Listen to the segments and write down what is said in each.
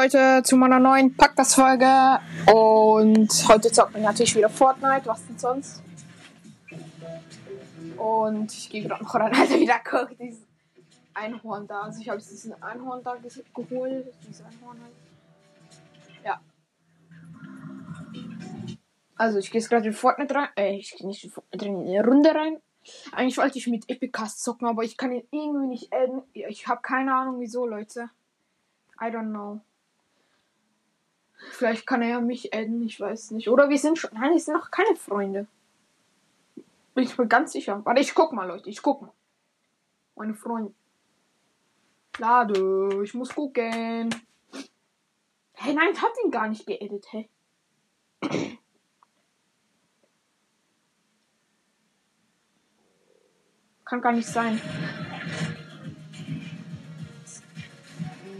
Leute zu meiner neuen Pack das Folge und heute zockt man natürlich wieder Fortnite, was denn sonst? Und ich gehe gerade noch rein, Alter, wieder guck, dieses Einhorn da. Also ich habe diesen Einhorn da ge geholt, dieses Einhorn halt. Ja. Also ich gehe jetzt gerade in Fortnite rein, äh, ich gehe nicht in Fortnite rein, in eine Runde rein. Eigentlich wollte ich mit Epicast zocken, aber ich kann ihn irgendwie nicht adden. Ich habe keine Ahnung wieso, Leute. I don't know. Vielleicht kann er ja mich adden, ich weiß nicht. Oder wir sind schon. Nein, wir sind noch keine Freunde. Bin ich mir ganz sicher. Warte, ich guck mal, Leute. Ich guck mal. Meine Freunde. Lade, ich muss gucken. Hey, nein, ich hab den gar nicht geedit, hey. Kann gar nicht sein.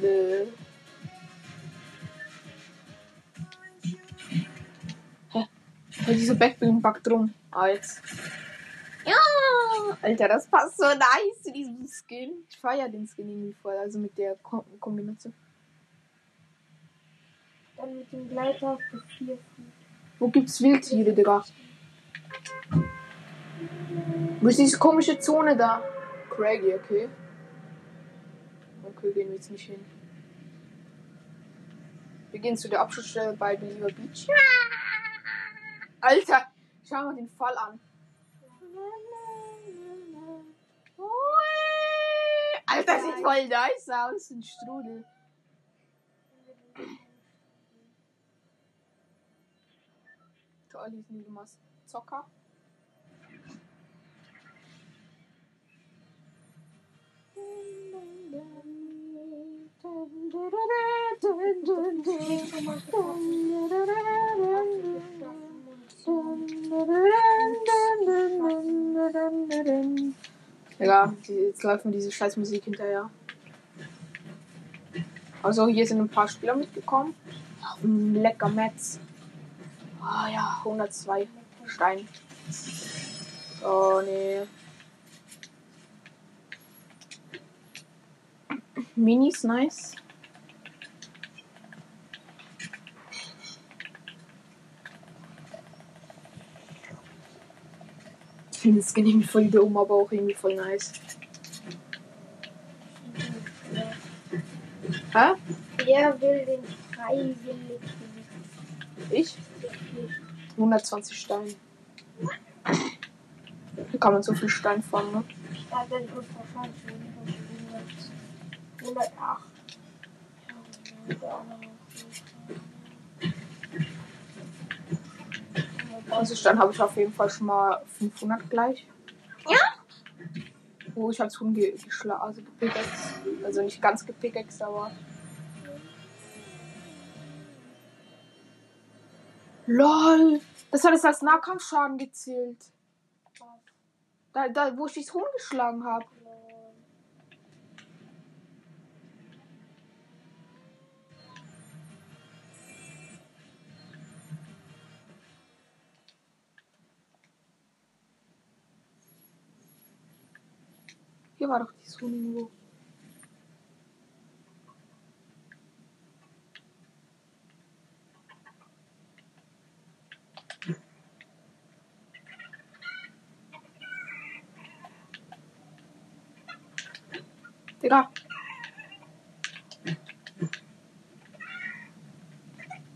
Nö. Hä, diese Backbling backt drum. Ah, jetzt. Ja! Alter, das passt so nice zu diesem Skin. Ich feiere den Skin irgendwie voll, also mit der Ko Kombination. Dann mit dem Gleiter auf der 4 Wo gibt's Wildtiere, Digga? Wo ist diese komische Zone da? Craggy, okay. Okay, gehen wir jetzt nicht hin. Wir gehen zu der Abschlussstelle bei Believer Beach. Alter, schau mal den Fall an. Alter, sieht voll nice aus. Ein Strudel. Toll, hier sind immer Zocker. Die, jetzt läuft mir diese scheiß Musik hinterher. Also hier sind ein paar Spieler mitgekommen. Mm, Lecker Metz. Ah ja, 102 Stein. Oh nee. Minis nice. Finde das Skin irgendwie voll dumm, aber auch irgendwie voll nice. Hä? Wer will den freiwillig Ich? 120 Steine. Hier kann man so viel Stein fangen, ne? Ja, dann wird wahrscheinlich 108. Also Stein habe ich auf jeden Fall schon mal 500 gleich. Ja? Oh, ich habe schon ge geschlagen, also gepickaxt. Also nicht ganz gepickaxt, aber... LOL! Das hat es als Nahkampfschaden gezählt. Da, da wo ich das Huhn geschlagen habe. Hier war doch dieses Huhn irgendwo. Digga.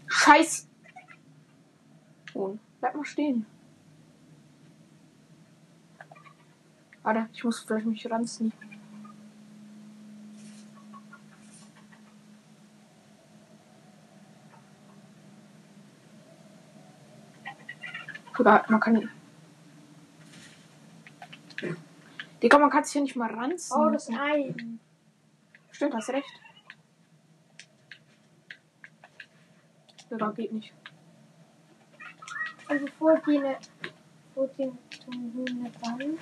Scheiß. Huhn. Bleib mal stehen. Warte, ich muss vielleicht mich ranziehen. Oder man kann. Digga, man kann sich ja nicht mal ranziehen. Oh, das Ei. Stimmt, hast recht. Digga, geht nicht. Also vor den vor zum Hühner dann.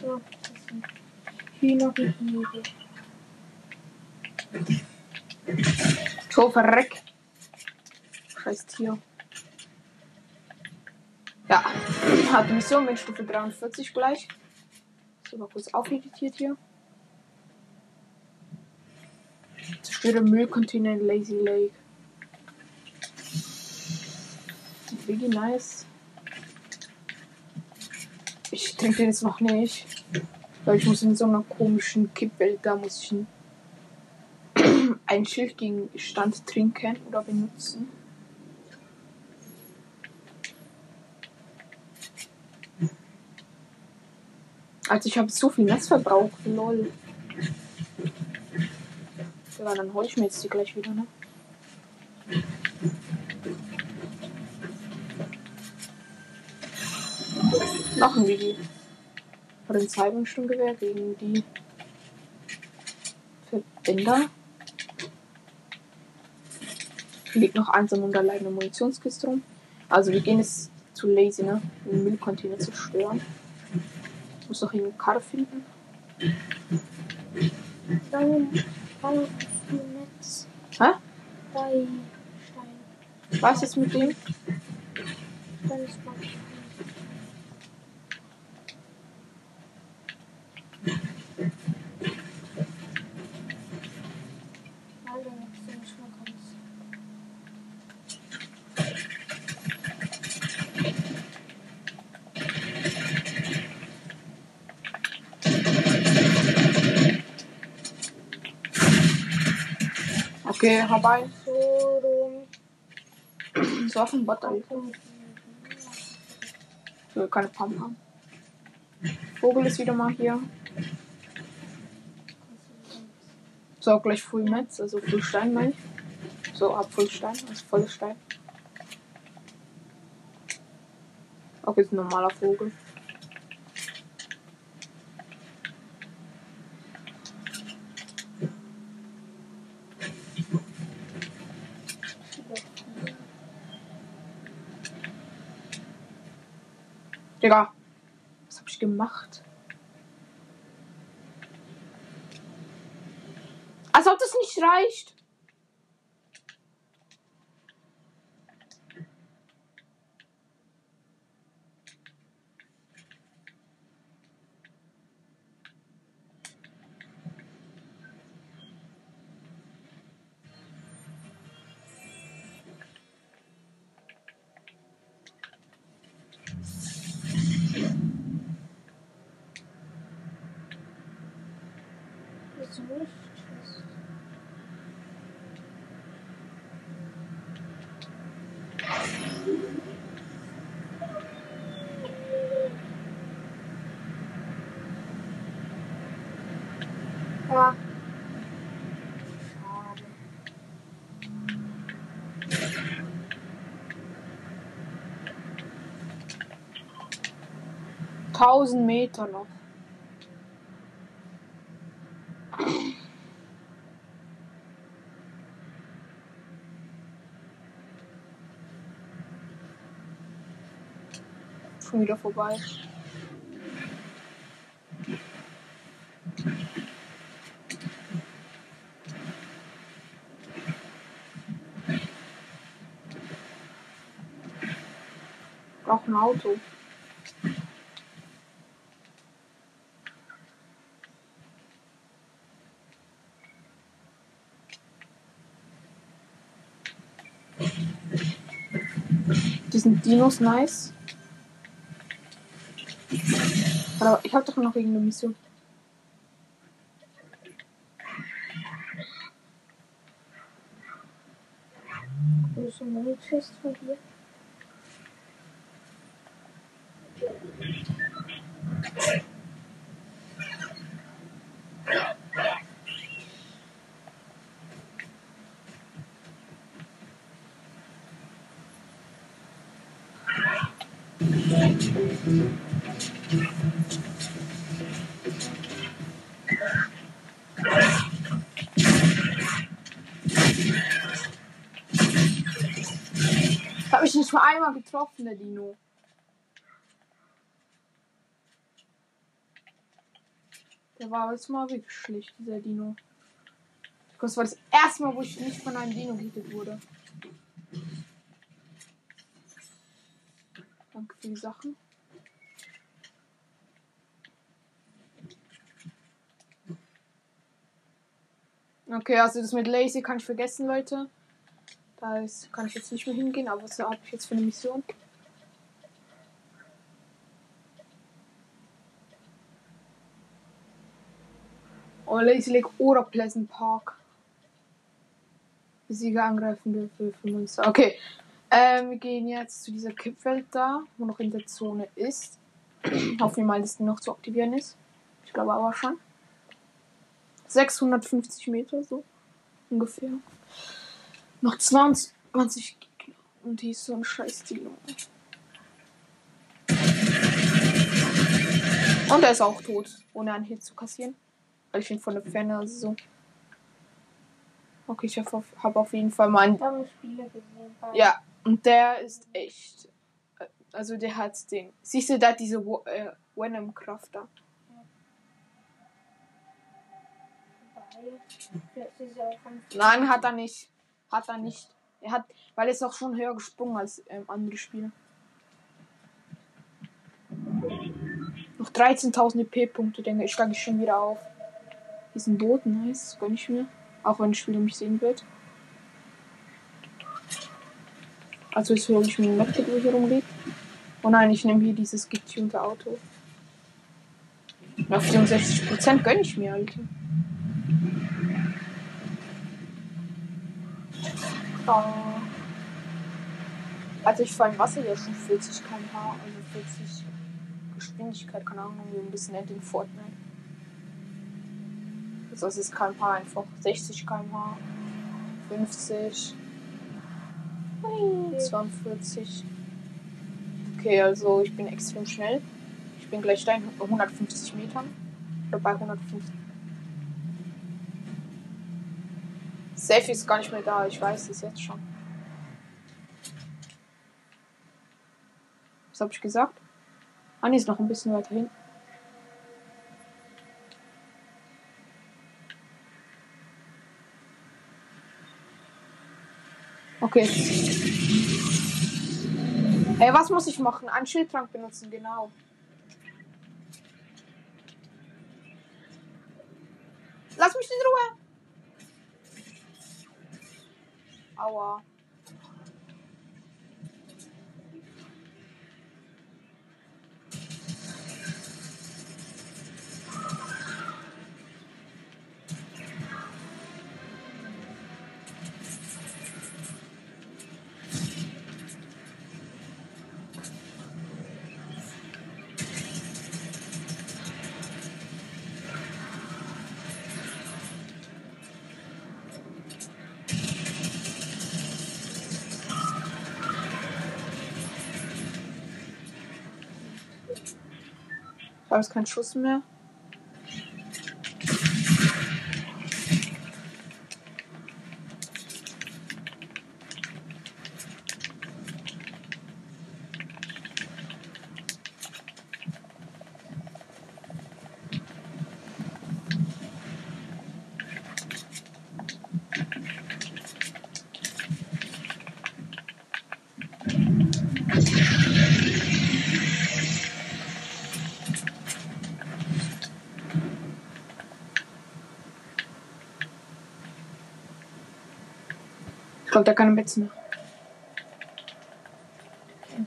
So, das sind Hühnergehege. So, verreck. Scheiß Tier. Ja, hat Mission mit Stufe 43 gleich. So, mal kurz aufeditiert hier. Zerstöre Müllcontainer in Lazy Lake. Really nice. Trinke den jetzt noch nicht. Weil ich muss in so einer komischen Kippwelt, da muss ich ein, ein Schild gegen Stand trinken oder benutzen. Also ich habe so viel Netzverbrauch, lol. Ja, dann hol ich mir jetzt die gleich wieder, ne? Machen wir die. Polizeibeamtengewehr gegen die Verbänder. Liegt noch einsam und allein eine Munitionskiste rum. Also wir gehen jetzt zu Lazy, ne? Den Müllcontainer zu stören. Ich muss noch eine Karte finden. Hä? bei Stein. Was ist mit dem? Dann ist Okay, vorbei. So rum. So auf dem Bot. Ich will keine Pump haben. Vogel ist wieder mal hier. So, gleich Full Metz, also Full Stein meine ich. So, ab Full Stein, also volle Stein. Okay, ist ein normaler Vogel. Digga, was hab ich gemacht? Als ob das nicht reicht. Wieso nicht? Ja. Schade. Tausend Meter noch. Schon wieder vorbei. Braucht ein Auto. Die sind Dinos nice. Aber ich habe doch noch irgendeine Mission. Wo ist ein Manifest von dir? Ich habe mich nicht nur einmal getroffen, der Dino. Der war jetzt mal wirklich schlecht, dieser Dino. Das war das erste Mal, wo ich nicht von einem Dino gehittet wurde. Danke für die Sachen. Okay, also das mit Lazy kann ich vergessen, Leute. Da ist, kann ich jetzt nicht mehr hingehen, aber was habe ich jetzt für eine Mission? Oh, Lazy Lake oder Pleasant Park. Sieger angreifen für Monster. Okay. Ähm, wir gehen jetzt zu dieser Kippwelt da, wo noch in der Zone ist. Hoffen wir mal, dass die noch zu aktivieren ist. Ich glaube aber schon. 650 Meter so ungefähr. Noch 20 Gegner. Und die ist so ein scheiß Dino. Und er ist auch tot, ohne einen Hit zu kassieren. Weil ich ihn von der Ferne also so. Okay, ich habe auf, hab auf jeden Fall meinen. Ja, und der ist echt. äh, Also der hat den. Siehst du da diese äh, Venom-Kraft da? bei. Vielleicht ist er auch von Nein, hat er nicht. Hat er nicht. Er hat, weil er ist auch schon höher gesprungen als ähm, andere Spieler. Noch 13.000 EP-Punkte, denke ich, steige ich schon wieder auf. Diesen Boot, nice, gönn ich mir. Auch wenn der Spieler mich sehen wird. Also jetzt hole ich mir ein Medkit, wo hier rumliegt. Oh nein, ich nehme hier dieses getunte Auto. Auf 64% gönn ich mir, Alter. Oh. Also ich fahre im Wasser ja schon 40 km/h, also 40 Geschwindigkeit, keine Ahnung, wie ein bisschen in Fortnite. Also das ist km/h einfach 60 km/h, 50, hui, 42. Okay, also ich bin extrem schnell. Ich bin gleich da in 150 Metern. Oder bei 150. Safe ist gar nicht mehr da, ich weiß es jetzt schon. Was habe ich gesagt? Anni ist noch ein bisschen weiter hin. Okay. Ey, was muss ich machen? Einen Schildtrank benutzen, genau. Lass mich in Ruhe! Aua. Ich habe jetzt keinen Schuss mehr. Glaube, der hat keine Metz mehr.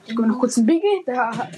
Ich gebe noch kurz ein Biggie. Der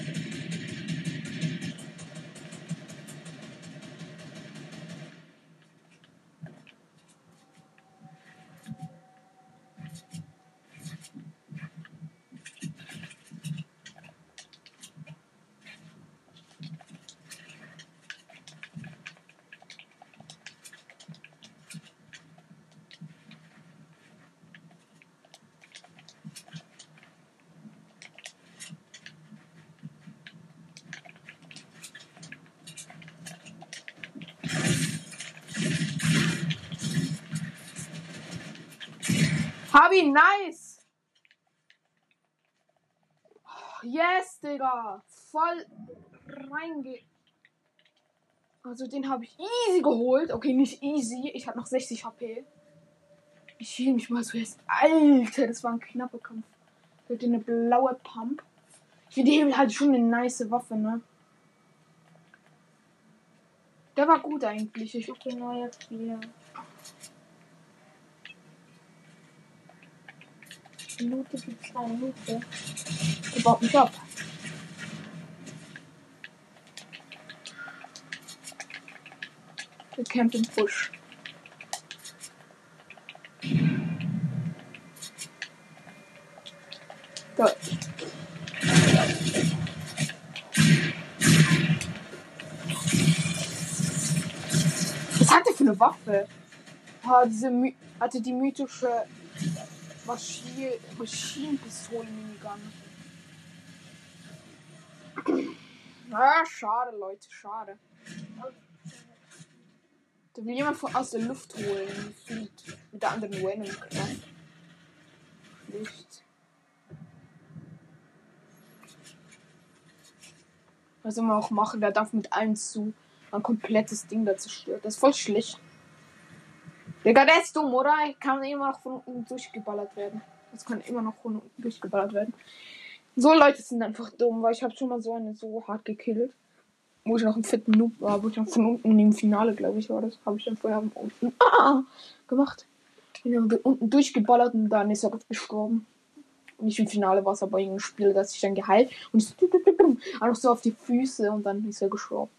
ihn, nice! Yes, Digga! Voll reinge. Also den habe ich easy geholt. Okay, nicht easy. Ich hatte noch 60 HP. Ich hielt mich mal so jetzt. Alter, das war ein knapper Kampf. Hat eine blaue Pump. Ich finde die Hebel halt schon eine nice Waffe, ne? Der war gut eigentlich. Ich Ich bin neuer Gibt eine Minute. Der baut mich ab. Der campt im Busch. Da. Was hat der für eine Waffe? Ah, diese My hatte die mythische Maschine, Maschinenpistole Minigun. Ah, schade, Leute, schade. Da will jemand von aus der Luft holen. Fliegt mit der anderen Venom Kraft. Schlicht. Was soll man auch machen? Der darf mit allem zu ein komplettes Ding da zerstört. Das ist voll schlecht. Digga, der ist dumm, oder? Kann immer noch von unten durchgeballert werden. Das kann immer noch von unten durchgeballert werden. So Leute sind einfach dumm, weil ich habe schon mal so eine so hart gekillt. Wo ich noch im vierten Noob war, wo ich noch von unten im Finale, glaube ich, war das. Habe ich dann vorher von unten ah, gemacht. Bin dann unten durchgeballert und dann ist er gestorben. Nicht im Finale war es aber irgendein Spiel, das sich dann geheilt und ist einfach so auf die Füße und dann ist er gestorben.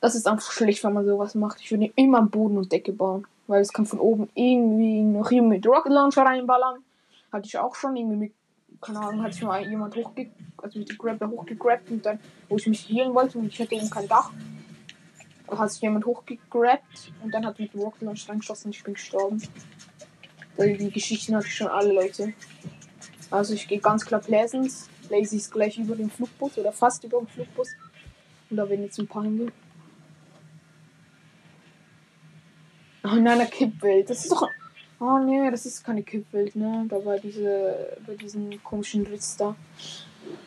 Das ist einfach schlecht, wenn man sowas macht. Ich würde immer Boden und Decke bauen. Weil es kann von oben irgendwie noch jemand mit Rocket Launcher reinballern. Hatte ich auch schon irgendwie mit, keine Ahnung, hat sich mal jemand hochge also mit dem Grabber hochgegrabt und dann, wo ich mich healen wollte und ich hatte oben kein Dach, hat sich jemand hochgegrabt und dann hat mit Rocket Launcher reingeschossen und ich bin gestorben. Weil die Geschichten hatte ich schon alle Leute. Also ich gehe ganz klar Pleasance. Lazy ist gleich über dem Flugbus oder fast über dem Flugbus. Und da werden jetzt ein paar hingehen. Oh nein, eine Kippwelt. Das ist doch. Oh nee, das ist keine Kippwelt, ne? Da war diese. bei diesem komischen Riss da.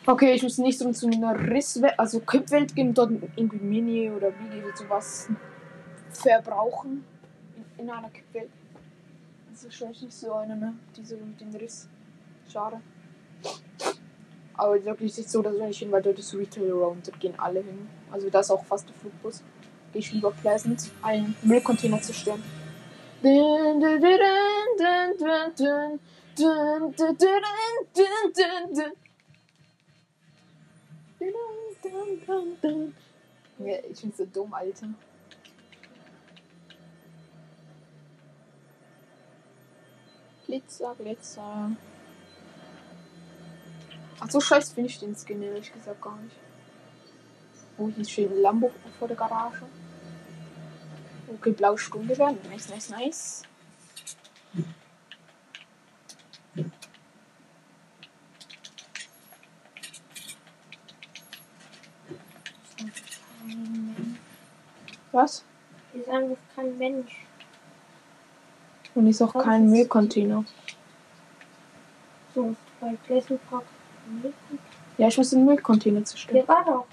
Okay, ich muss nicht so zu einer Risswelt, also Kippwelt gehen dort irgendwie Mini oder wie die sowas verbrauchen. In, in einer Kippwelt. Das ist wahrscheinlich nicht so eine, ne? Diese mit dem Riss. Schade. Aber wirklich ist es so, dass wir nicht hin, weil dort ist Retail Round. Dort gehen alle hin. Also da ist auch fast der Flugbus ich über Pleasant, einen Müllcontainer zu stören. Ja, ich bin so dumm, Alter. Glitzer, Glitzer. Ach so scheiße finde ich den Skin ehrlich gesagt gar nicht. Oh, hier steht ein Lambo vor der Garage. Okay, blaue Sturmgewehr. Nice, nice, nice. Was? Ist einfach kein Mensch. Und ist auch kein Müllcontainer. So, bei Pleasant Park. Ja, ich muss den Müllcontainer zerstören. Hier war doch.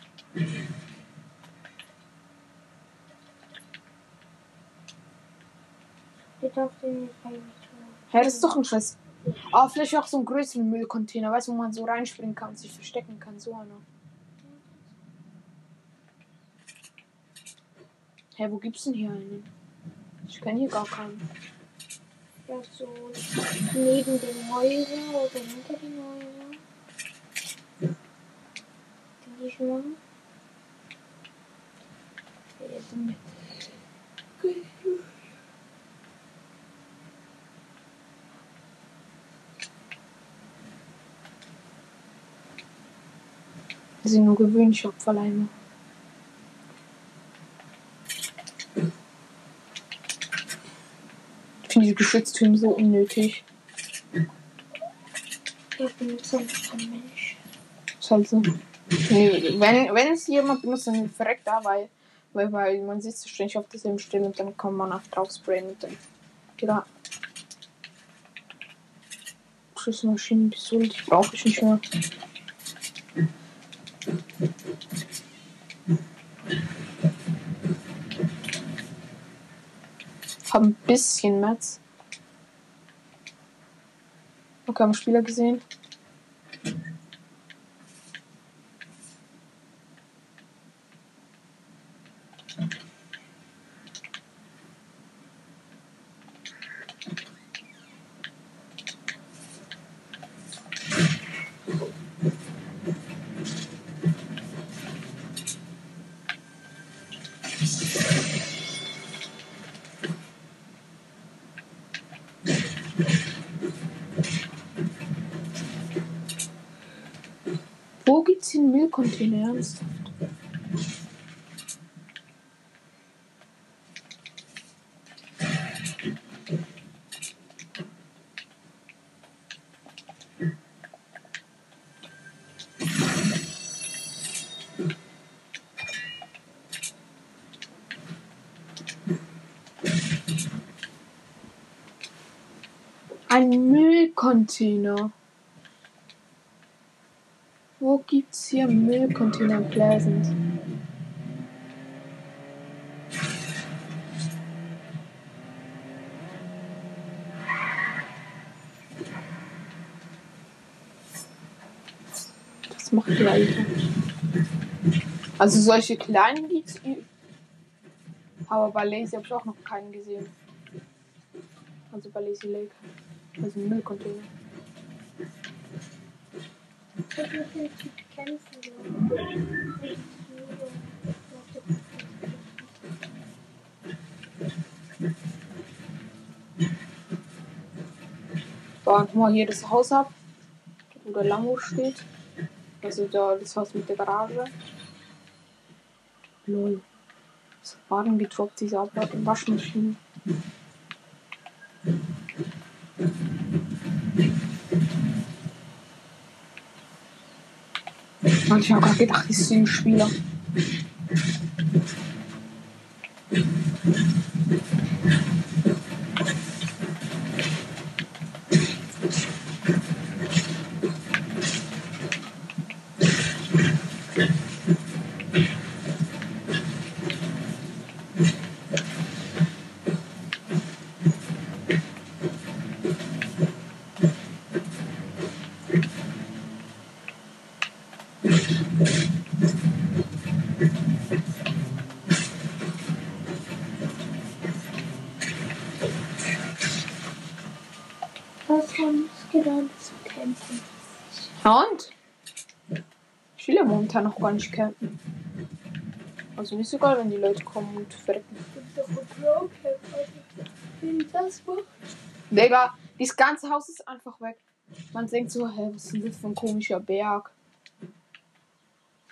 Steht auf dem eigentlich. Hä, das ist doch ein Scheiß. Aber vielleicht auch so einen größeren Müllcontainer, weißt du, wo man so reinspringen kann und sich verstecken kann. So einer. Hä, wo gibt's denn hier einen? Ich kenne hier gar keinen. Ja, so neben den Häusern oder hinter den Häusern. Denke ich mal. Ja, sind nur gewöhnliche Opferleimer. Ich finde die Geschütztürme so unnötig. Ich bin einfach kein Mensch. Ist halt so. Nee, wenn, wenn es jemand benutzt, dann verreckt da, weil, weil, weil man sitzt ständig auf derselben Stelle und dann kann man auf drauf sprayen und dann er. Schussmaschinenpistole, die brauche ich nicht mehr. Hab ein bisschen Metz. Okay, haben Spieler gesehen. Müllcontainer? Ernsthaft? Ein Müllcontainer. Gibt's hier Müllcontainer in Pleasant? Das macht weiter. Also solche kleinen gibt's. Aber bei Lazy habe ich auch noch keinen gesehen. Also bei Lazy Lake. Also Müllcontainer. Ich hab mit dem Typ kämpfen Da, guck mal hier das Haus ab, wo der Lambo steht. Also da das Haus mit der Garage. Lol. Was war denn getroppt, diese Waschmaschine? Ich hab grad gedacht, ich ein Spieler. Was haben uns gelernt zu kämpfen? Ja und? Ich will ja momentan noch gar nicht campen. Also nicht so geil, wenn die Leute kommen und verrecken. Ich bin? Digga, dieses ganze Haus ist einfach weg. Man denkt so, hä, was ist denn das für ein komischer Berg?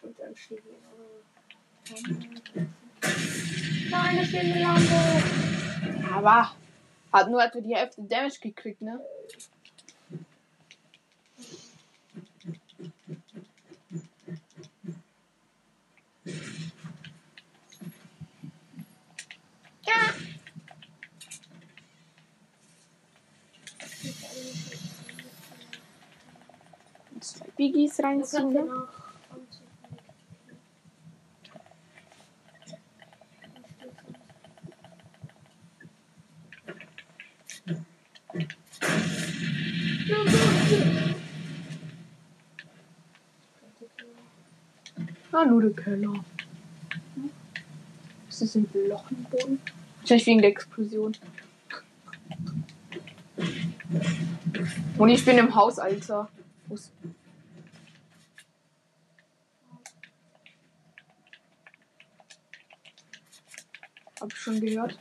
Und dann steht Nein, ist eine Lampe. Aber hat nur etwa die Hälfte Damage gekriegt, ne? Ja. Zwei Biggies reinziehen, ne? Ah, nur der Keller. Ist das ein Loch im Boden? Wahrscheinlich wegen der Explosion. Und ich bin im Haus, Alter. Wo ist- Hab ich schon gehört.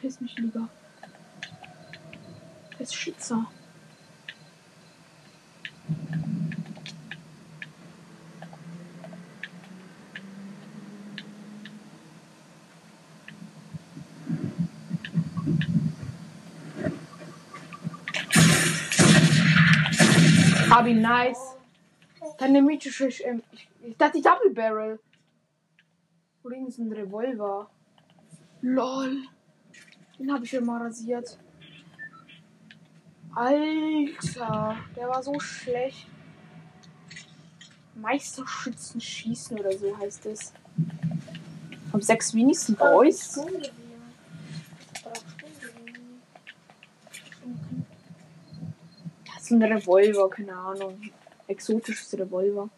Piss mich lieber. Das ist Schützer. Abi, nice. Deine mythische. Ähm, ich, ich dachte, die Double Barrel. Oder so ein Revolver. LOL. Den habe ich immer rasiert. Alter, der war so schlecht. Meisterschützen schießen oder so heißt es. Hab sechs wenigsten Boys. Ist ein Revolver, keine Ahnung. Exotisches Revolver.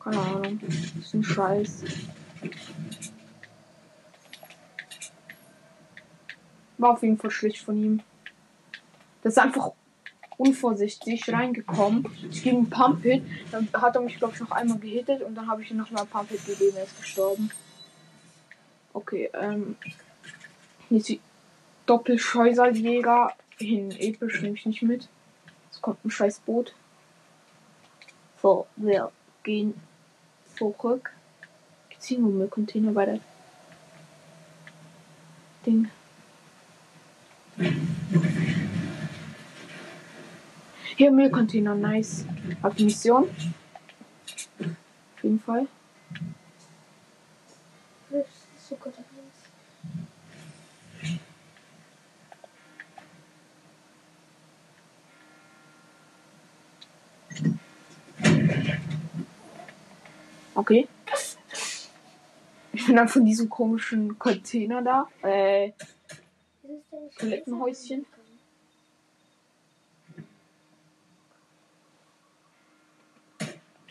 Keine Ahnung. Ist ein Scheiß. War auf jeden Fall schlecht von ihm. Das ist einfach unvorsichtig reingekommen. Ich ging einen Pump Hit, dann hat er mich glaube ich noch einmal gehittet und dann habe ich ihm noch mal einen Pump Hit gegeben, er ist gestorben. Okay, ähm. Jetzt die Doppelscheuserjäger hin. Episch nehme ich nicht mit. Es kommt ein scheiß Boot. So, wir gehen zurück. Gibt's hier nur Müllcontainer bei der Ding? Hier Müllcontainer, nice. Hab die Mission. Auf jeden Fall. Das ist so gut. Okay. Ich bin dann von diesem komischen Container da. Äh, Toilettenhäuschen.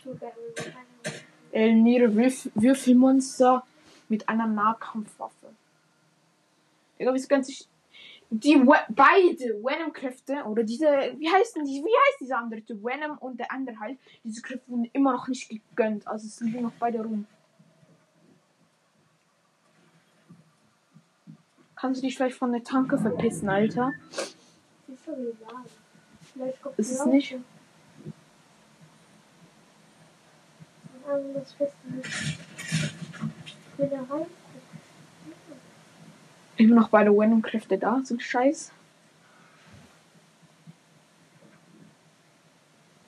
So geil, wir wollen keine- El Niere Würf Würfelmonster mit einer Nahkampfwaffe. Digga, wieso ganz ich. Die We beide Venom-Kräfte oder diese. Wie heißen die? Wie heißt dieser andere Typ? Venom und der andere halt. Diese Kräfte wurden immer noch nicht gegönnt. Also es liegen noch beide rum. Kannst du dich vielleicht von der Tanke verpissen, Alter? Ist es nicht? Das will da rein. Immer noch beide Venom-Kräfte da, so Scheiß.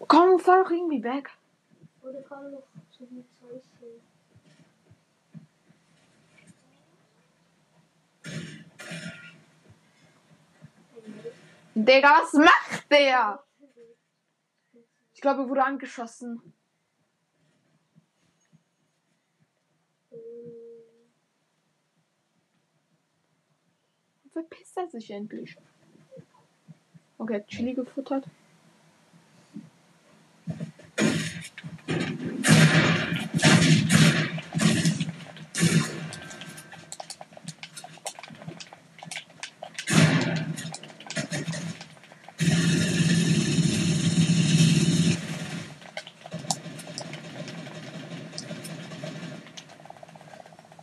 Komm, fahr doch irgendwie weg. Oder gerade noch zu viel Zeug sehen. Digga, was macht der? Ich glaube, er wurde angeschossen. Verpisst er sich endlich. Okay, hat Chili gefuttert.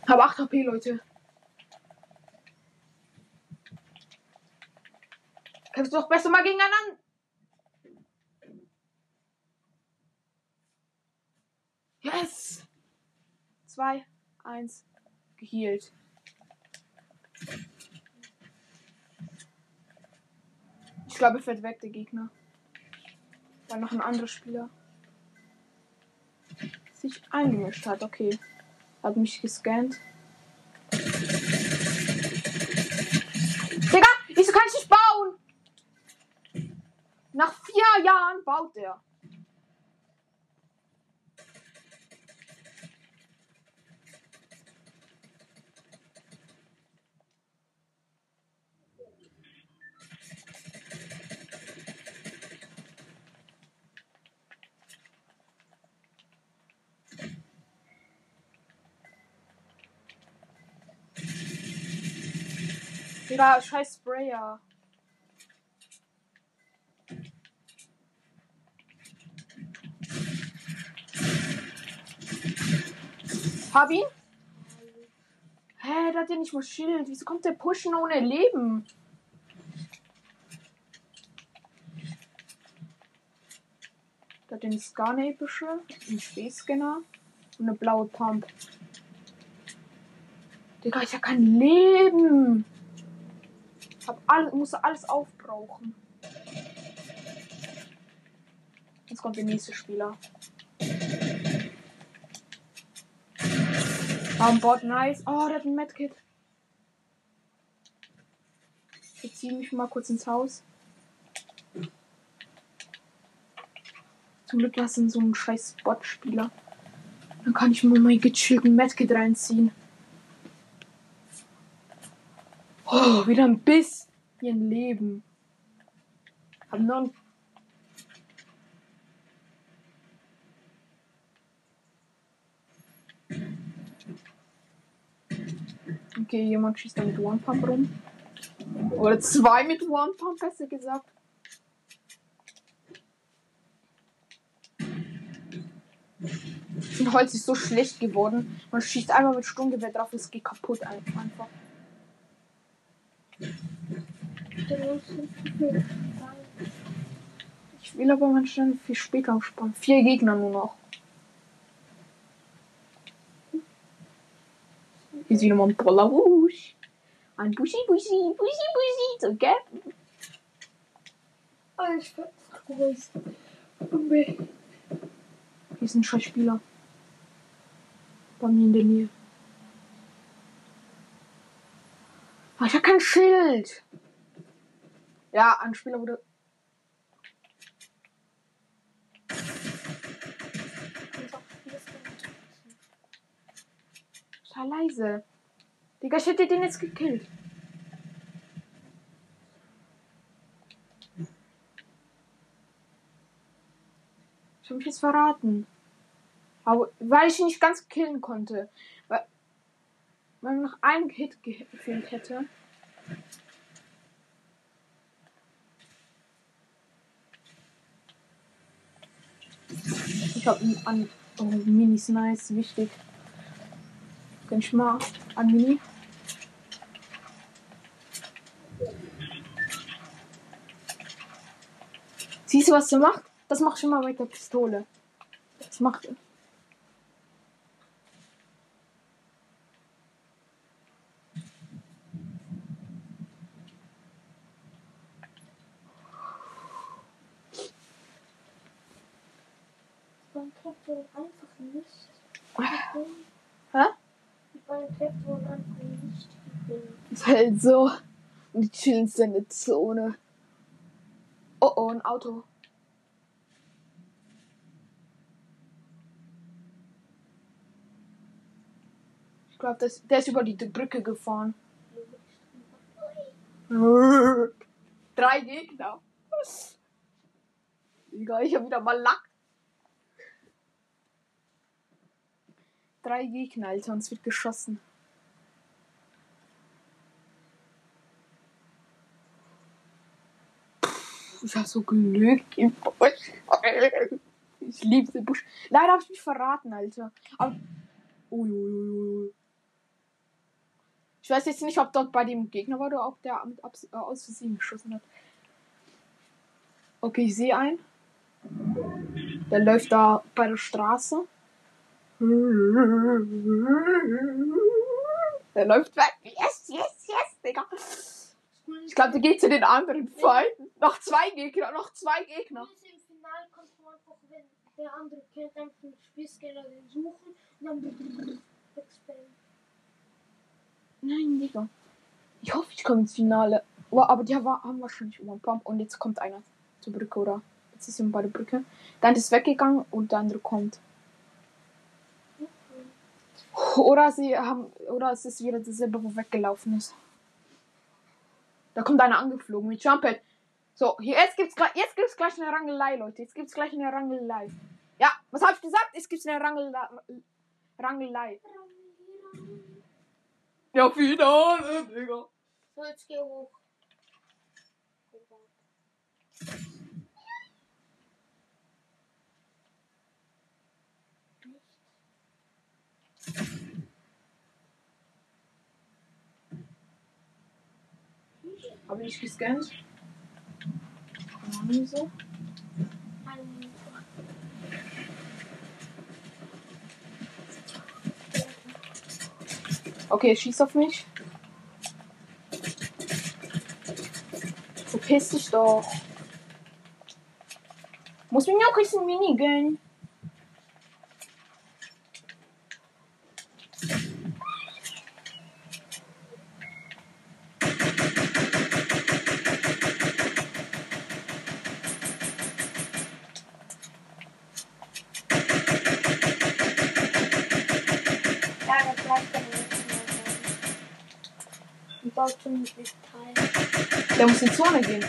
Hab 8 HP, Leute. Kämpfst du doch besser mal gegeneinander. Yes! 2, 1, gehealt. Ich glaube, er fährt weg, der Gegner. Weil noch ein anderer Spieler sich eingemischt hat. Okay. Hat mich gescannt. Digga, wieso kann ich nicht bauen? Nach vier Jahren baut der. Digga, scheiß Sprayer. Hab ihn? Hä, der hat ja nicht mal Schild. Wieso kommt der pushen ohne Leben? Der hat den Scarnapische, einen Space-Scanner und eine blaue Pump. Digga, ich hab kein Leben. Ich hab alles, musste alles aufbrauchen. Jetzt kommt der nächste Spieler. Am Bot, nice. Oh, der hat ein Medkit. Ich ziehe mich mal kurz ins Haus. Zum Glück lassen so einen scheiß Bot-Spieler. Dann kann ich mir mein gechillten Medkit reinziehen. Oh, wieder ein bisschen Leben. Hab noch ein Okay, jemand schießt da mit One Pump rum. Oder zwei mit One Pump, besser gesagt. Das Holz ist so schlecht geworden. Man schießt einmal mit Sturmgewehr drauf, es geht kaputt ein- einfach. Ich will aber manchmal viel später sparen. Vier Gegner nur noch. Wieder mal ein toller Busch. Ein Buschi, Buschi, Buschi. So, gell? Und wir- Hier ist ein Schauspieler. Bei mir in der Nähe. Ah, ich hab kein Schild. Ja, ein Spieler wurde. kannst auch vieles benutzen. Sei leise. Digga, ich hätte den jetzt gekillt. Ich hab mich jetzt verraten. Aber weil ich ihn nicht ganz killen konnte. Weil, weil mir noch ein Hit ge- gefehlt hätte. Ich hab ihn an oh, Minis nice, wichtig. Ich mal an Mini. Siehst du, was er macht? Das macht schon mal mit der Pistole. Das macht er. Man trifft wohl einfach nicht. Hä? Man trifft wohl einfach nicht. gewinnen. Ist halt so. Und die chillen in der Zone. Oh oh, ein Auto. Ich glaube, der ist über die Brücke gefahren. Drei Gegner. Egal, ich hab wieder mal Lack. Drei Gegner, Alter, uns wird geschossen. Ich hab so Glück im Busch. Ich liebe den Busch. Leider hab ich mich verraten, Alter. Aber. Uiuiui. Ich weiß jetzt nicht, ob dort bei dem Gegner war oder ob der mit Abs äh, aus Versehen geschossen hat. Okay, ich sehe einen. Der läuft da bei der Straße. Der läuft weg. Yes, yes, yes, Digga. Ich glaube, der geht zu den anderen Feinden. Noch zwei Gegner, noch zwei Gegner. Im Finale kannst du einfach, wenn der andere kennt, einfach einen Spießgänger suchen und dann wegspammen. Nein, Digga. Ich hoffe, ich komme ins Finale. Oh, aber die haben wahrscheinlich One Pump. Und jetzt kommt einer zur Brücke, oder? Jetzt ist er bei der Brücke. Andere ist weggegangen und der andere kommt. Oder sie haben. Oder es ist wieder dasselbe, wo weggelaufen ist. Da kommt einer angeflogen mit Jumphead. So, hier, jetzt gibt's gleich, jetzt gibt's gleich eine Rangelei, Leute. Jetzt gibt's gleich eine Rangelei. Ja, was hab ich gesagt? Es gibt eine Rangelei. Rangelei. Ja, Finale, Digga. So, jetzt geh hoch. Habe ich gescannt? Keine. Ein- Okay, schieß auf mich. Verpiss dich doch. Muss mir auch ein Mini gönnen. Der muss in Zone gehen.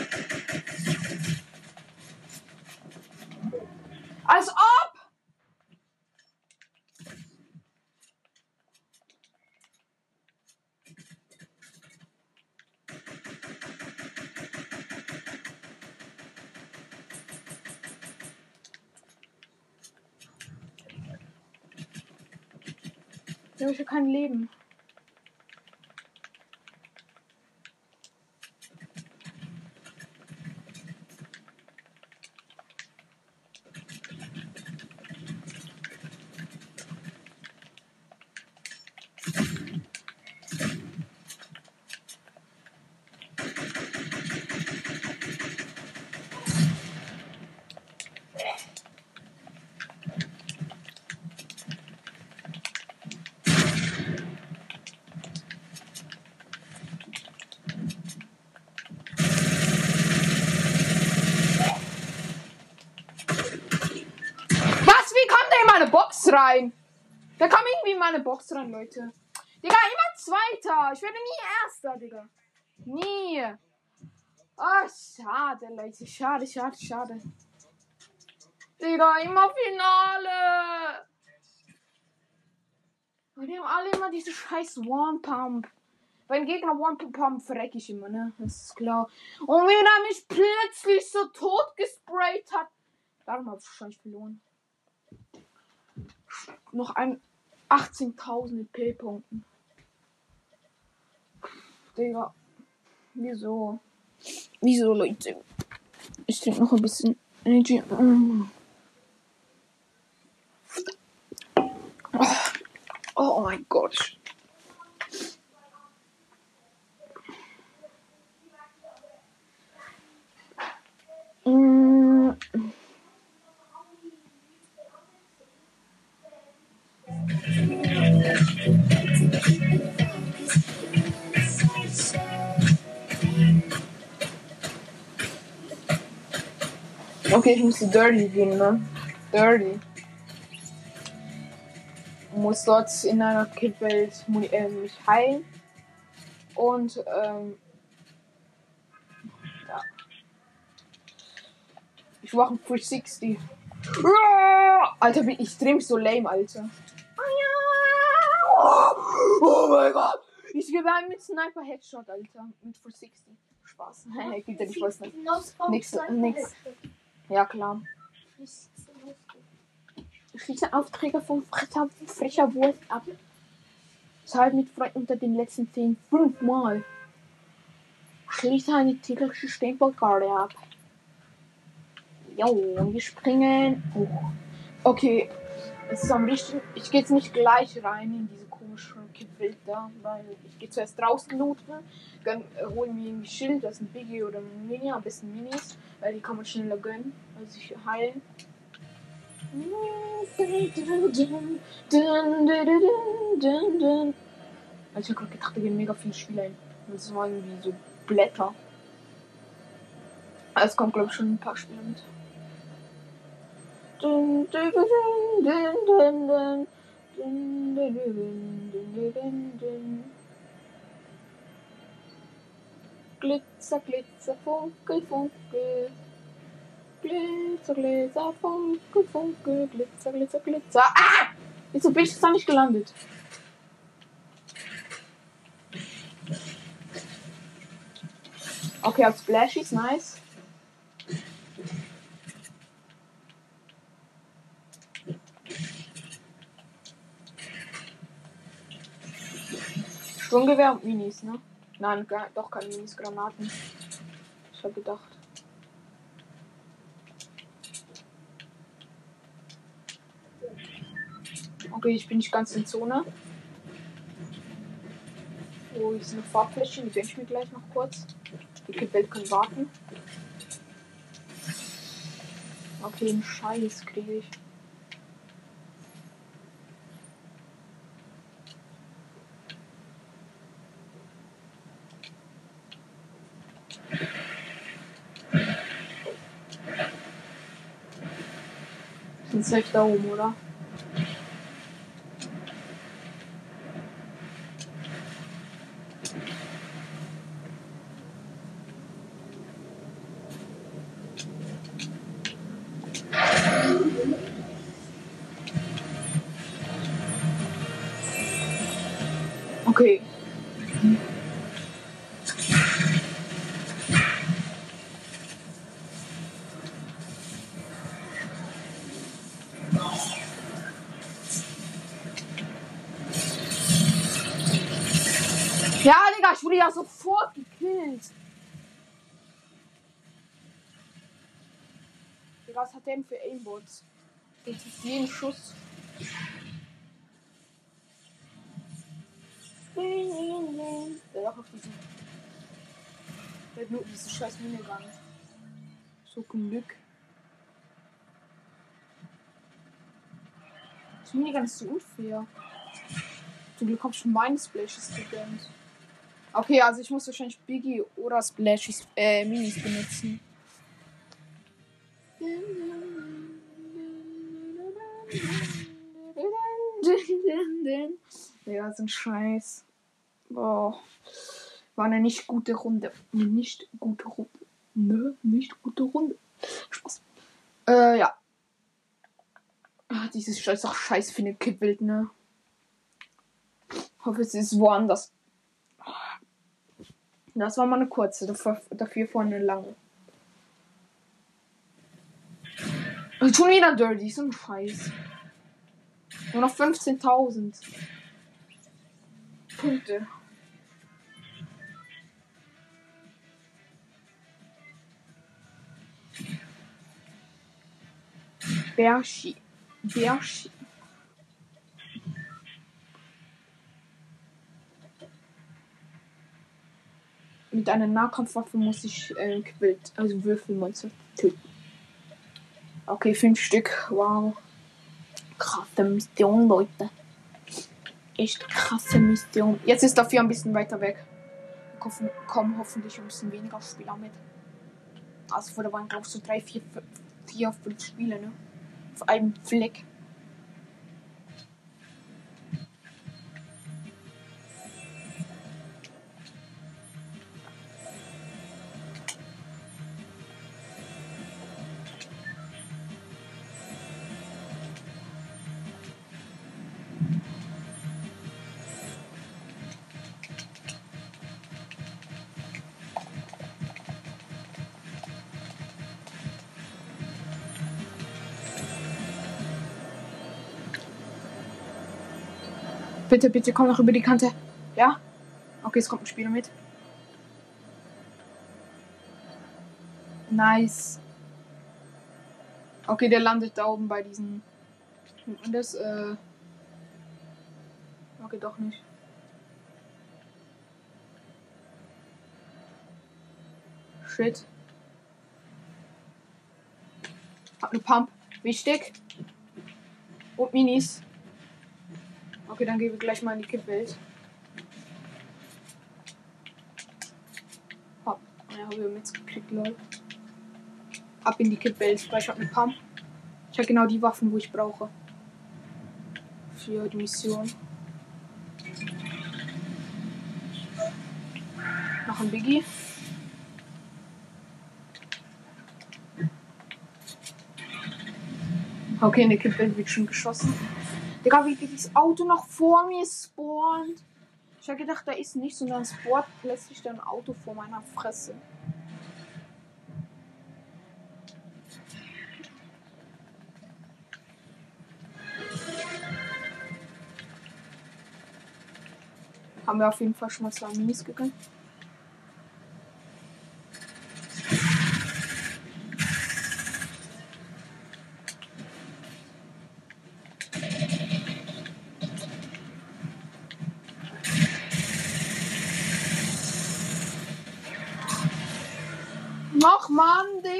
Als ob! Ich habe kein Leben. Box rein? Der kam irgendwie in meine Box rein, Leute. Digga, immer Zweiter. Ich werde nie Erster, Digga. Nie. Oh, schade, Leute. Schade, schade, schade. Digga, immer Finale. Und die haben alle immer diese scheiß One Pump. Wenn Gegner One Pump verreck ich immer, ne? Das ist klar. Und wie er mich plötzlich so tot gesprayt hat. Darum habe ich wahrscheinlich verloren. Noch ein 18.000 mit P-Punkten. Digga. Wieso? Wieso, Leute? Ich trinke noch ein bisschen Energy. Oh, oh mein Gott. Mm. Okay, ich muss zu Dirty gehen, ne? Dirty. Muss dort in einer Kidwelt äh, mich heilen. Und, ähm. Ja. Ich mache ein 360. Ah! Alter, bin ich drehe mich so lame, Alter. Oh mein Gott! Ich gebe einen mit Sniper Headshot, Alter. Mit 460. Spaß. Gibt ja nicht was nicht. Nix, nix. Ja, klar. Schließe Aufträge von frischer, frischer Wurst ab. Zahlt mit Freund unter den letzten 10 fünfmal. Schließe eine tägliche Stempelkarte ab. Jo, und wir springen. hoch. Okay, es ist am richtigen. Ich gehe jetzt nicht gleich rein in diese komische Welt da, weil ich gehe zuerst draußen looten. Dann holen wir irgendwie Schild, das ist ein Biggie oder ein Mini, am besten Minis, weil die kann man schneller gönnen, als sich heilen. Also ich habe gerade gedacht, da gehen mega viele Spieler hin. Das waren irgendwie so Blätter. Es kommt glaube ich schon ein paar Spieler mit. Dun, Glitzer, Glitzer, Funkel, Funkel. Glitzer, Glitzer, Funkel, Funkel, Glitzer, Glitzer, Glitzer. Ah! Wieso bin ich jetzt da nicht gelandet? Okay, auf Splashies, nice. Sturmgewehr und Minis, ne? Nein, doch keine Minis, Granaten. Ich hab gedacht. Okay, ich bin nicht ganz in Zone. Oh, hier ist eine Farbfläche, die gönn ich mir gleich noch kurz. Die Welt kann warten. Okay, einen Scheiß kriege ich. Sind safe was hat der denn für Aimbots? Das ist jeden Schuss. Der hat auf diesen. Der hat nur diese scheiß Minigun. So Glück. Das Minigun ist so unfair. Zum Glück hab ich meine Splashes gegönnt. Okay, also ich muss wahrscheinlich Biggie oder Splashes, äh, Minis benutzen. Ja, so ein Scheiß. Boah. War eine nicht gute Runde. Eine nicht gute Runde. Ne, nicht gute Runde. Spaß. Äh, ja. Ah, dieses Scheiß auch scheiß für eine Kippbild, ne? Hoffe, es ist woanders. Das war mal eine kurze, dafür vorne eine lange. Und schon wieder Dirty, so ein Scheiß. Nur noch 15.000 Punkte. Bershi. Bershi. Mit einer Nahkampfwaffe muss ich äh, Quilt, also Würfelmonster töten. Okay, fünf Stück. Wow. Krasse Mission, Leute. Echt krasse Mission. Jetzt ist dafür ein bisschen weiter weg. Hoffen, kommen hoffentlich ein bisschen weniger Spieler mit. Also vorher waren glaube ich so drei, vier, vier, fünf Spiele, ne? Auf einem Fleck. Bitte, bitte, komm noch über die Kante. Ja? Okay, es kommt ein Spieler mit. Nice. Okay, der landet da oben bei diesen. Und das, äh. Okay, doch nicht. Shit. Hab ne Pump. Wichtig. Und Minis. Okay, dann gebe ich gleich mal in die Kippwelt. Hopp. Ja, habe ich mitgekriegt, lol. Ab in die Kippwelt, ich habe eine Pump. Ich habe genau die Waffen, wo ich brauche. Für die Mission. Noch ein Biggie. Okay, in der Kippwelt wird schon geschossen. Digga, wie dieses Auto noch vor mir spawnt. Ich hab gedacht, da ist nicht, sondern spawnt plötzlich ein Auto vor meiner Fresse. Haben wir auf jeden Fall schon mal zwei Minis gegönnt.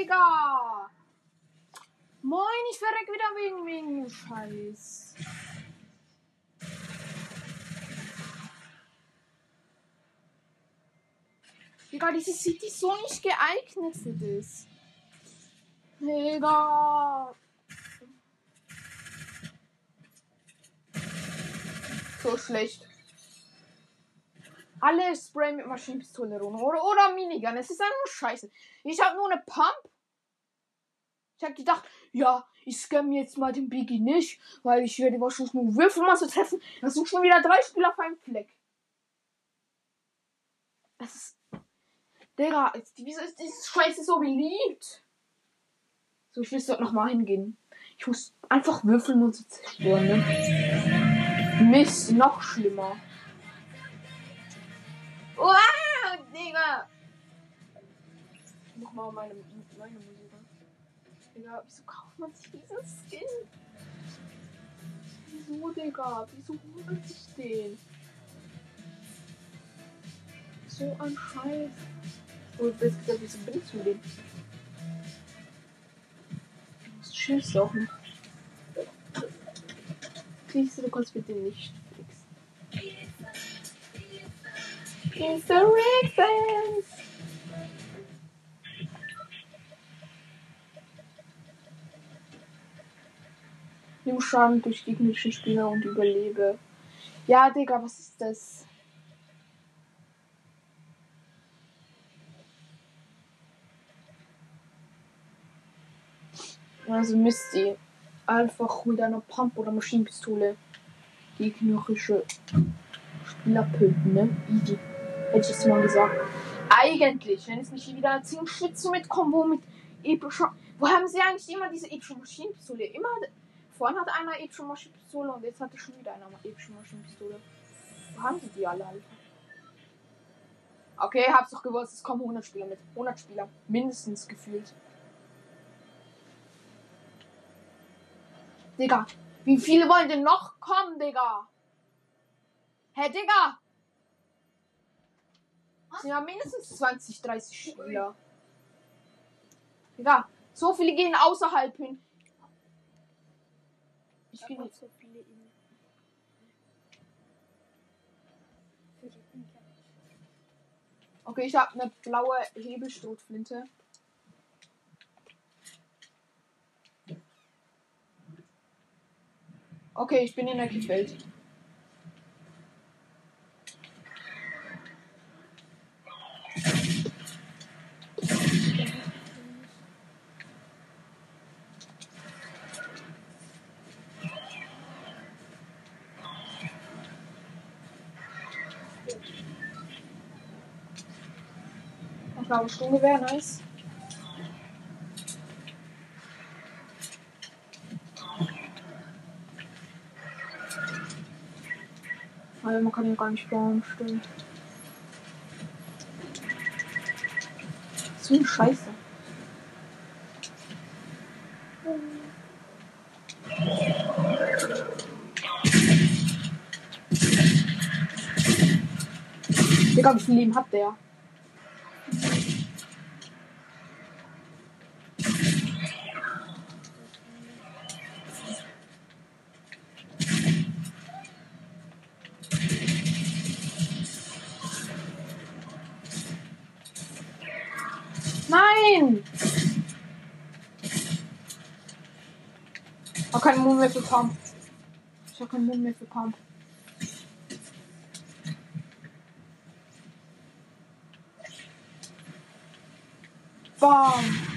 Digga! Moin, ich verreck wieder wegen wegen Scheiß. Digga, diese City ist so nicht geeignet für das. Digga. So schlecht. Alle sprayen mit Maschinenpistole rum. Oder, oder Minigun. Es ist einfach scheiße. Ich habe nur eine Pump. Ich habe gedacht, ja, ich scamme jetzt mal den Biggie nicht, weil ich werde wahrscheinlich nur Würfelmasse treffen. Das sind schon wieder drei Spieler auf einem Fleck. Das ist. Digga, wieso ist dieses Scheiße so beliebt? So, ich will dort nochmal hingehen. Ich muss einfach Würfelmasse zerstören, ne? Mist, noch schlimmer. Wow, Digga! Mach mal meine, meine. Digga, wieso kauft man sich diesen Skin? Wieso, Digga? Wieso holt man sich den? So ein Scheiß. Und das gesagt, wieso benutzt du den? Das schießt auch nicht. Siehst du, du kannst mit dem nicht fixen. Mr. Rickfans! Nimm Schaden durch gegnerische Spieler und überlebe. Ja, Digga, was ist das? Also Misty. Einfach mit einer Pump- oder Maschinenpistole gegnerische Spieler töten, ne? Easy. Hätte ich es mal gesagt. Eigentlich, wenn es nicht wieder ein Schwitze mit Combo mit epischer. Wo haben sie eigentlich immer diese epische Maschinenpistole? Immer. Vorhin hatte einer epische Maschinenpistole und jetzt hatte schon wieder einer epische Maschinenpistole. Wo haben sie die alle, Alter? Okay, hab's doch gewusst, es kommen 100 Spieler mit. 100 Spieler. Mindestens gefühlt. Digga, wie viele wollen denn noch kommen, Digga? Hä, Digga? Ja, mindestens 20, 30 Spieler. Digga, so viele gehen außerhalb hin. Ich bin nicht so viele in. Okay, ich habe eine blaue Hebelstrotflinte. Okay, ich bin in der Gefällt. Ein blaues Sturmgewehr, nice. Aber man kann ihn gar nicht bauen, stimmt. So eine Scheiße. Digga, wie viel Leben hat der? Nein! Ich hab keinen Mund mehr Pump. Ich hab keinen Mund mehr Pump. Bam!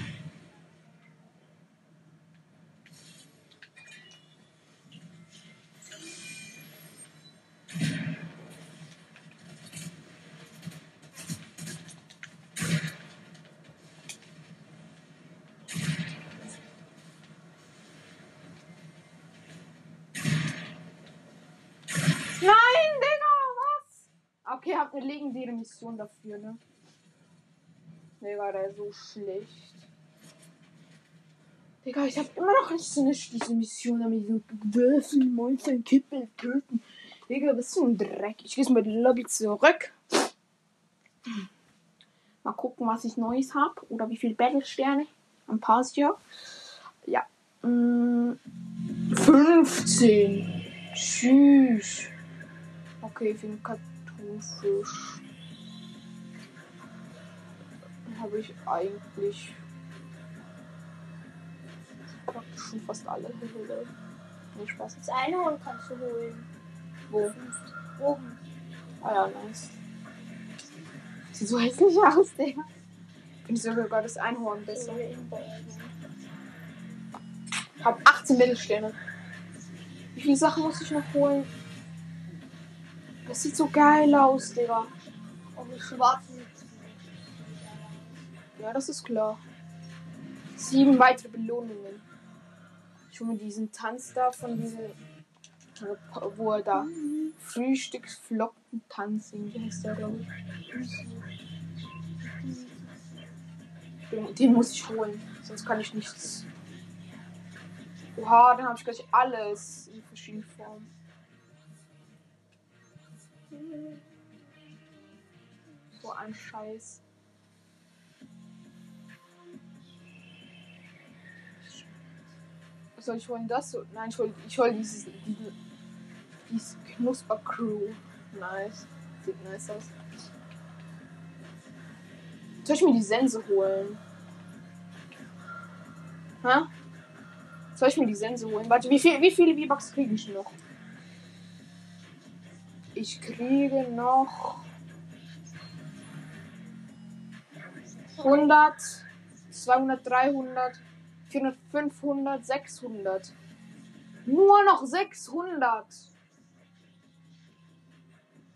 Nein, Digga, was? Okay, habt eine Mission dafür, ne? Digga, der ist so schlecht. Digga, ich hab immer noch nicht so eine diese Mission, damit so Würfel, Monster Kippel töten. Digga, bist du ein Dreck. Ich geh mal die Lobby zurück. Mal gucken, was ich Neues hab. Oder wie viele Battle-Sterne. Ein paar hier. Ja. Mm, 15. Tschüss. Okay, für den Kartonfisch habe ich eigentlich praktisch schon fast alle Hülle. Nee, Spaß. Das Einhorn kannst du holen. Wo? Oben. Ah ja, nice. Sieht so hässlich aus, Digga. Finde ich sogar das Einhorn besser. Bayern. Hab 18 Mittelsterne. Wie viele Sachen muss ich noch holen? Das sieht so geil aus, Digga. Und die schwarze sitzen. Ja, das ist klar. Sieben weitere Belohnungen. Ich hole mir diesen Tanz da von diesen wo er da Frühstücksflockentanz singt, wie heißt der, glaube ich. Den muss ich holen, sonst kann ich nichts. Oha, dann habe ich gleich alles in verschiedenen Formen. So ein Scheiß. Soll ich holen? Das? Nein, ich hol, ich hol dieses, diese, dieses Knusper-Crew. Nice. Sieht nice aus. Soll ich mir die Sense holen? Hä? Soll ich mir die Sense holen? Warte, wie, viel, wie viele V-Bucks kriege ich noch? Ich kriege noch 100, 200, 300, 400, 500, 600. Nur noch 600.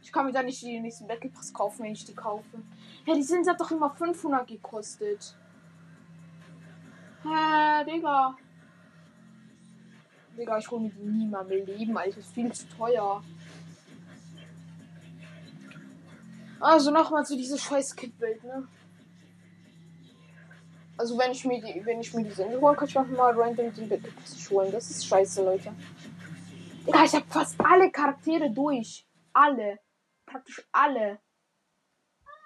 Ich kann mir da nicht den nächsten Battle Pass kaufen, wenn ich die kaufe. Hä, die sind hat doch immer 500 gekostet. Hä, Digga. Digga, ich hole mir die nie mal im Leben, Alter. Das ist viel zu teuer. Also nochmal zu dieser scheiß Kit-Welt, ne? Also wenn ich mir die, wenn ich mir die Sendung hole, kann ich einfach mal random Battle Pass holen. Das ist scheiße, Leute. Digga, ich habe fast alle Charaktere durch. Alle. Praktisch alle.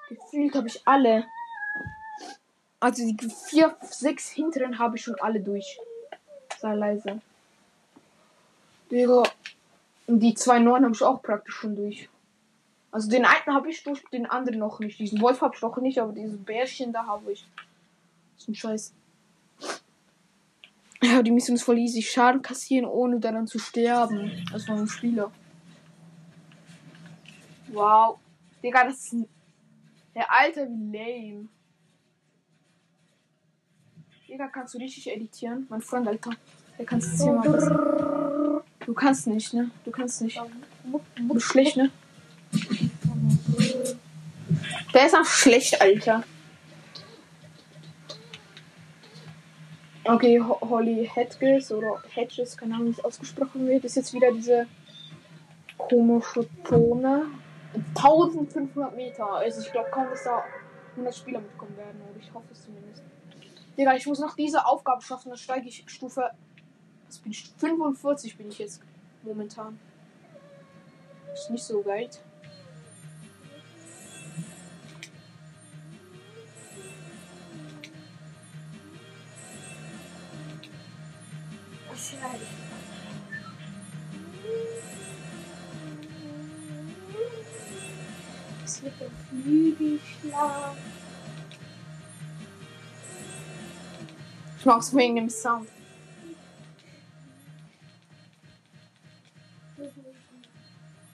Gefühlt habe ich alle. Also die vier, sechs hinteren habe ich schon alle durch. Sei leise. Digga. Und die zwei neuen habe ich auch praktisch schon durch. Also den einen habe ich durch, den anderen noch nicht. Diesen Wolf habe ich noch nicht, aber dieses Bärchen da habe ich. Ist ein Scheiß. Ja, die Mission ist voll easy. Schaden kassieren, ohne daran zu sterben. Das war ein Spieler. Wow. Digga, das ist ein. Der Alter, wie lame. Digga, kannst du richtig editieren? Mein Freund, Alter. Der kannst es hier machen. Du kannst nicht, ne? Du kannst nicht. Du bist schlecht, ne? Der ist auch schlecht, Alter. Okay, Ho- Holly Hedges oder Hedges, keine Ahnung, wie es ausgesprochen wird, ist jetzt wieder diese komische Zone. 1500 Meter. Also ich glaube kaum, dass da 100 Spieler mitkommen werden. Oder ich hoffe es zumindest. Digga, ich muss noch diese Aufgabe schaffen. Dann steige ich Stufe. Was bin ich? 45 bin ich jetzt momentan. Ist nicht so weit. Es wird ein Flügelschlag. Ich mach's wegen dem Sound.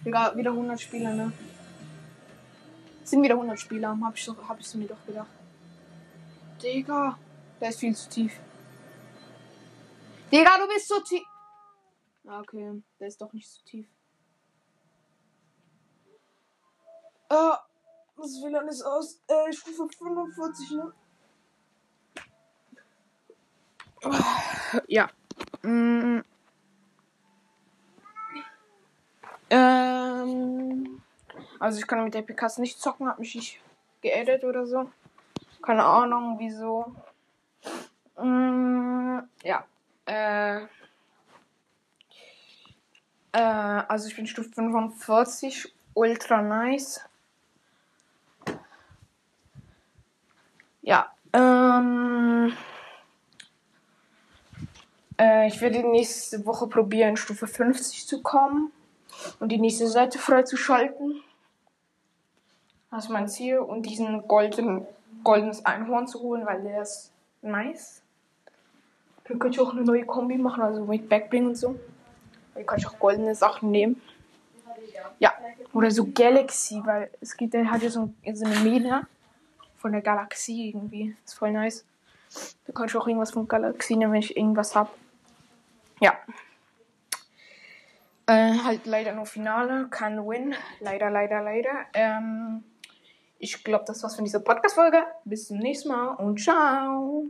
Digga, wieder 100 Spieler, ne? Sind wieder 100 Spieler, hab ich, hab ich mir doch gedacht. Digga, der ist viel zu tief. Digga, du bist so tief. Ah, Okay, der ist doch nicht so tief. Äh, das WLAN ist aus. Äh, Stufe 45, ne? Ja. Mm. Ähm. Also ich kann mit der PKs nicht zocken, hab mich nicht geaddet oder so. Keine Ahnung, wieso. Mm, ja. Äh. Äh, also ich bin Stufe 45, ultra nice. Ja. Ähm. Äh, ich werde nächste Woche probieren, Stufe 50 zu kommen und die nächste Seite freizuschalten. Das ist mein Ziel. Und diesen golden, goldenes Einhorn zu holen, weil der ist nice. Dann könnte ich auch eine neue Kombi machen, also mit Backbling und so. Dann kann ich auch goldene Sachen nehmen. Ja. Oder so Galaxy, weil es gibt, hat ja so, eine Mähne von der Galaxie irgendwie. Ist voll nice. Da kann ich auch irgendwas von Galaxie nehmen, wenn ich irgendwas hab. Ja. Äh, halt leider nur Finale, kein Win. Leider, leider, leider. Ähm, ich glaube, das war's von dieser Podcast-Folge. Bis zum nächsten Mal und ciao.